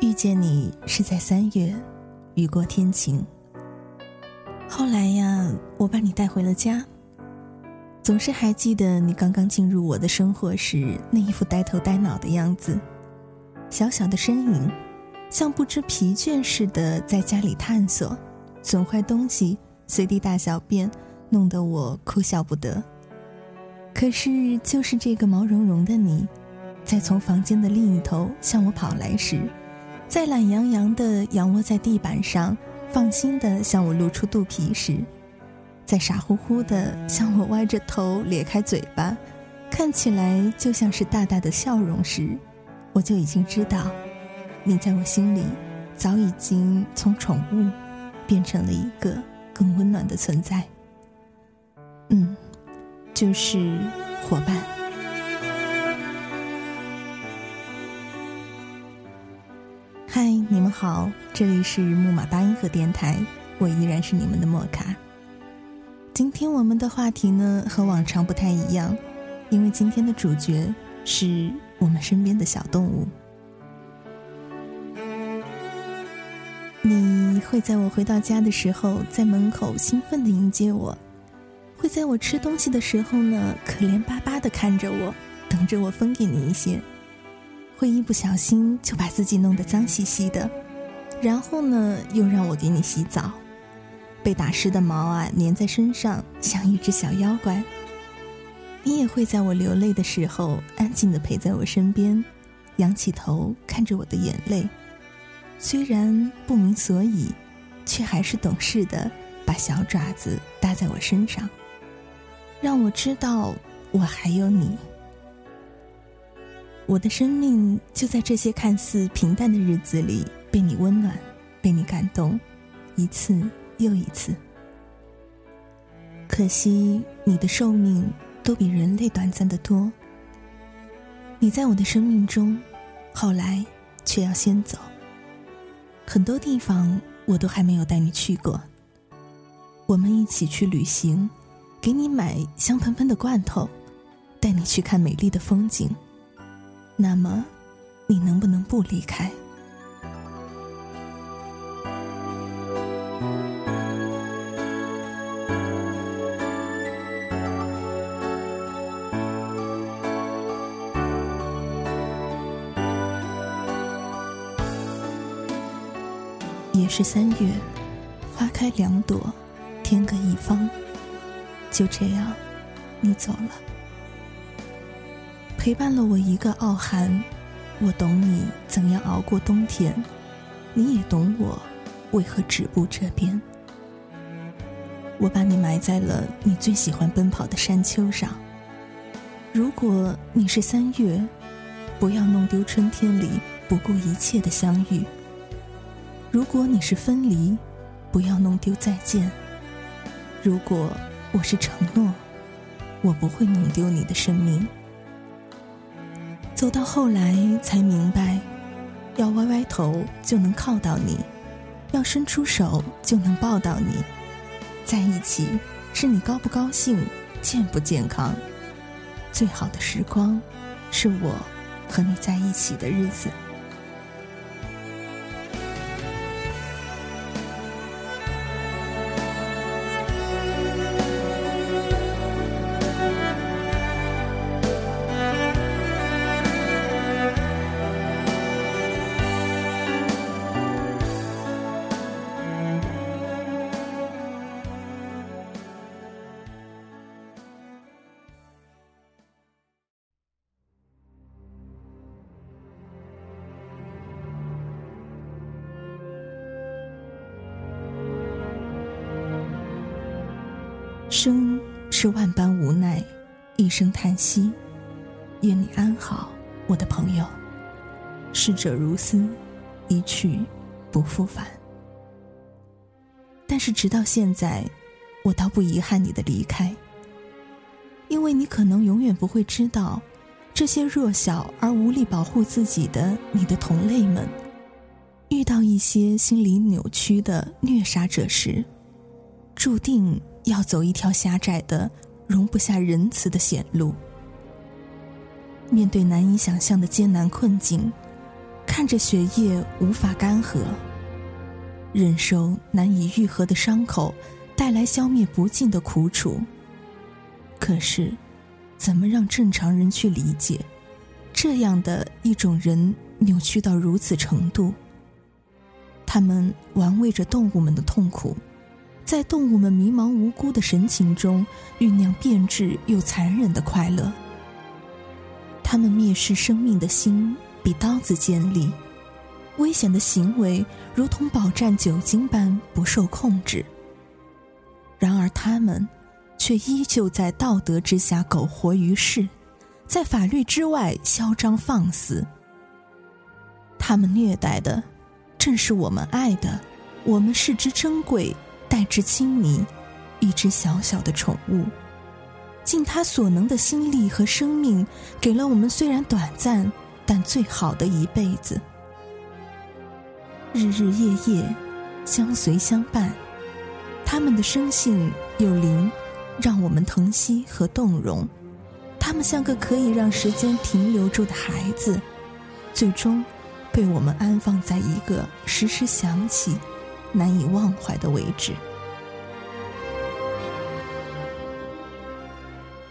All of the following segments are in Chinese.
遇见你是在三月，雨过天晴。后来呀，我把你带回了家。总是还记得你刚刚进入我的生活时那一副呆头呆脑的样子，小小的身影，像不知疲倦似的在家里探索，损坏东西，随地大小便，弄得我哭笑不得。可是，就是这个毛茸茸的你，在从房间的另一头向我跑来时。在懒洋洋的仰卧在地板上，放心的向我露出肚皮时，在傻乎乎的向我歪着头咧开嘴巴，看起来就像是大大的笑容时，我就已经知道，你在我心里早已经从宠物变成了一个更温暖的存在。嗯，就是伙伴。嗨，你们好，这里是木马八音盒电台，我依然是你们的莫卡。今天我们的话题呢和往常不太一样，因为今天的主角是我们身边的小动物。你会在我回到家的时候，在门口兴奋的迎接我；会在我吃东西的时候呢，可怜巴巴的看着我，等着我分给你一些。会一不小心就把自己弄得脏兮兮的，然后呢，又让我给你洗澡，被打湿的毛啊粘在身上，像一只小妖怪。你也会在我流泪的时候，安静的陪在我身边，仰起头看着我的眼泪，虽然不明所以，却还是懂事的把小爪子搭在我身上，让我知道我还有你。我的生命就在这些看似平淡的日子里被你温暖，被你感动，一次又一次。可惜你的寿命都比人类短暂的多。你在我的生命中，后来却要先走。很多地方我都还没有带你去过。我们一起去旅行，给你买香喷喷的罐头，带你去看美丽的风景。那么，你能不能不离开？也是三月，花开两朵，天各一方。就这样，你走了。陪伴了我一个傲寒，我懂你怎样熬过冬天，你也懂我为何止步这边。我把你埋在了你最喜欢奔跑的山丘上。如果你是三月，不要弄丢春天里不顾一切的相遇。如果你是分离，不要弄丢再见。如果我是承诺，我不会弄丢你的生命。走到后来才明白，要歪歪头就能靠到你，要伸出手就能抱到你。在一起是你高不高兴、健不健康。最好的时光，是我和你在一起的日子。生是万般无奈，一声叹息。愿你安好，我的朋友。逝者如斯，一去不复返。但是直到现在，我倒不遗憾你的离开，因为你可能永远不会知道，这些弱小而无力保护自己的你的同类们，遇到一些心理扭曲的虐杀者时，注定。要走一条狭窄的、容不下仁慈的险路，面对难以想象的艰难困境，看着血液无法干涸，忍受难以愈合的伤口带来消灭不尽的苦楚。可是，怎么让正常人去理解这样的一种人扭曲到如此程度？他们玩味着动物们的痛苦，在动物们迷茫无辜的神情中酝酿变质又残忍的快乐。他们蔑视生命的心比刀子尖利，危险的行为如同饱蘸酒精般不受控制。然而他们。却依旧在道德之下苟活于世，在法律之外嚣张放肆。他们虐待的，正是我们爱的、我们视之珍贵、爱之亲昵、一只小小的宠物，尽他所能的心力和生命，给了我们虽然短暂，但最好的一辈子。日日夜夜，相随相伴，他们的生性有灵。让我们疼惜和动容，他们像个可以让时间停留住的孩子，最终被我们安放在一个时时想起、难以忘怀的位置。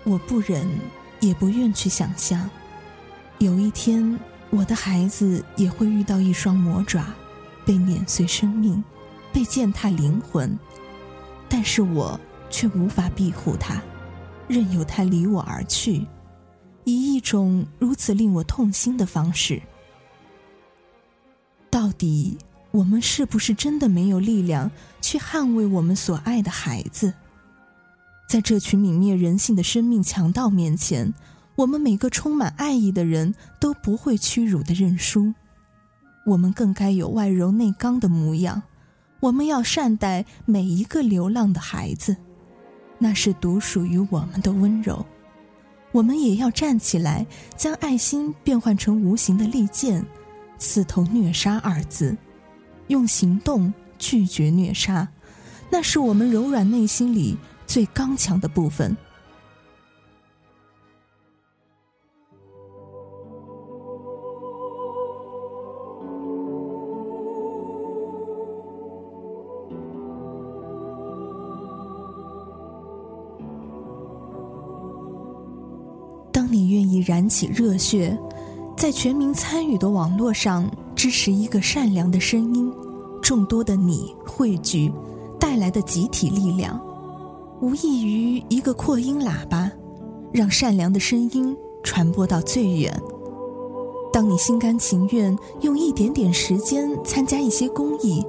我不忍，也不愿去想象，有一天我的孩子也会遇到一双魔爪，被碾碎生命，被践踏灵魂。但是我。却无法庇护他，任由他离我而去，以一种如此令我痛心的方式。到底我们是不是真的没有力量去捍卫我们所爱的孩子？在这群泯灭人性的生命强盗面前，我们每个充满爱意的人都不会屈辱的认输。我们更该有外柔内刚的模样。我们要善待每一个流浪的孩子。那是独属于我们的温柔，我们也要站起来，将爱心变换成无形的利剑，刺透“虐杀”二字，用行动拒绝虐杀，那是我们柔软内心里最刚强的部分。当你愿意燃起热血，在全民参与的网络上支持一个善良的声音，众多的你汇聚带来的集体力量，无异于一个扩音喇叭，让善良的声音传播到最远。当你心甘情愿用一点点时间参加一些公益，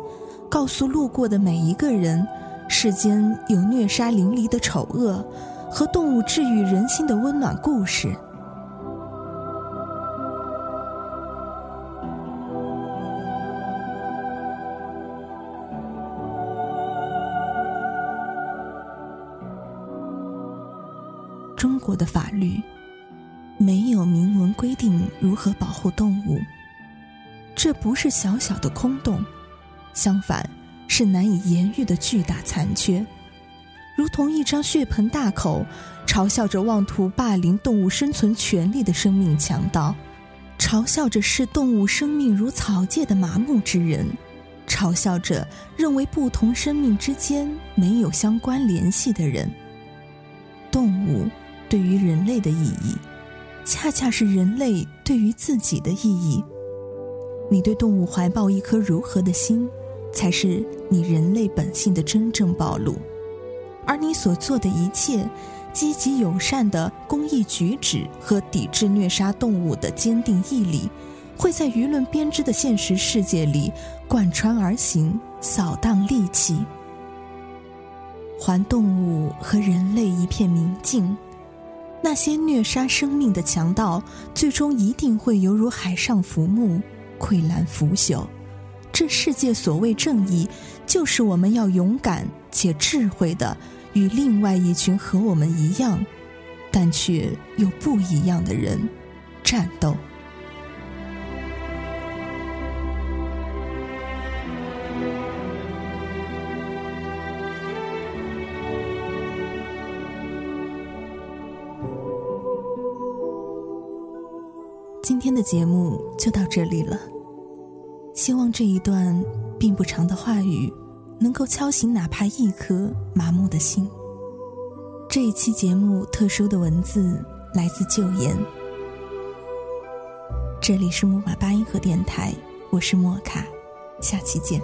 告诉路过的每一个人，世间有虐杀淋漓的丑恶和动物治愈人心的温暖故事。的法律没有明文规定如何保护动物，这不是小小的空洞，相反是难以言喻的巨大残缺，如同一张血盆大口，嘲笑着妄图霸凌动物生存权利的生命强盗，嘲笑着视动物生命如草芥的麻木之人，嘲笑着认为不同生命之间没有相关联系的人，动物。对于人类的意义，恰恰是人类对于自己的意义。你对动物怀抱一颗如何的心，才是你人类本性的真正暴露。而你所做的一切，积极友善的公益举止和抵制虐杀动物的坚定毅力，会在舆论编织的现实世界里贯穿而行，扫荡戾气，还动物和人类一片明镜。那些虐杀生命的强盗，最终一定会犹如海上浮木，溃烂腐朽。这世界所谓正义，就是我们要勇敢且智慧的，与另外一群和我们一样，但却又不一样的人战斗。今天的节目就到这里了，希望这一段并不长的话语，能够敲醒哪怕一颗麻木的心。这一期节目特殊的文字来自旧言。这里是木马八音盒电台，我是莫卡，下期见。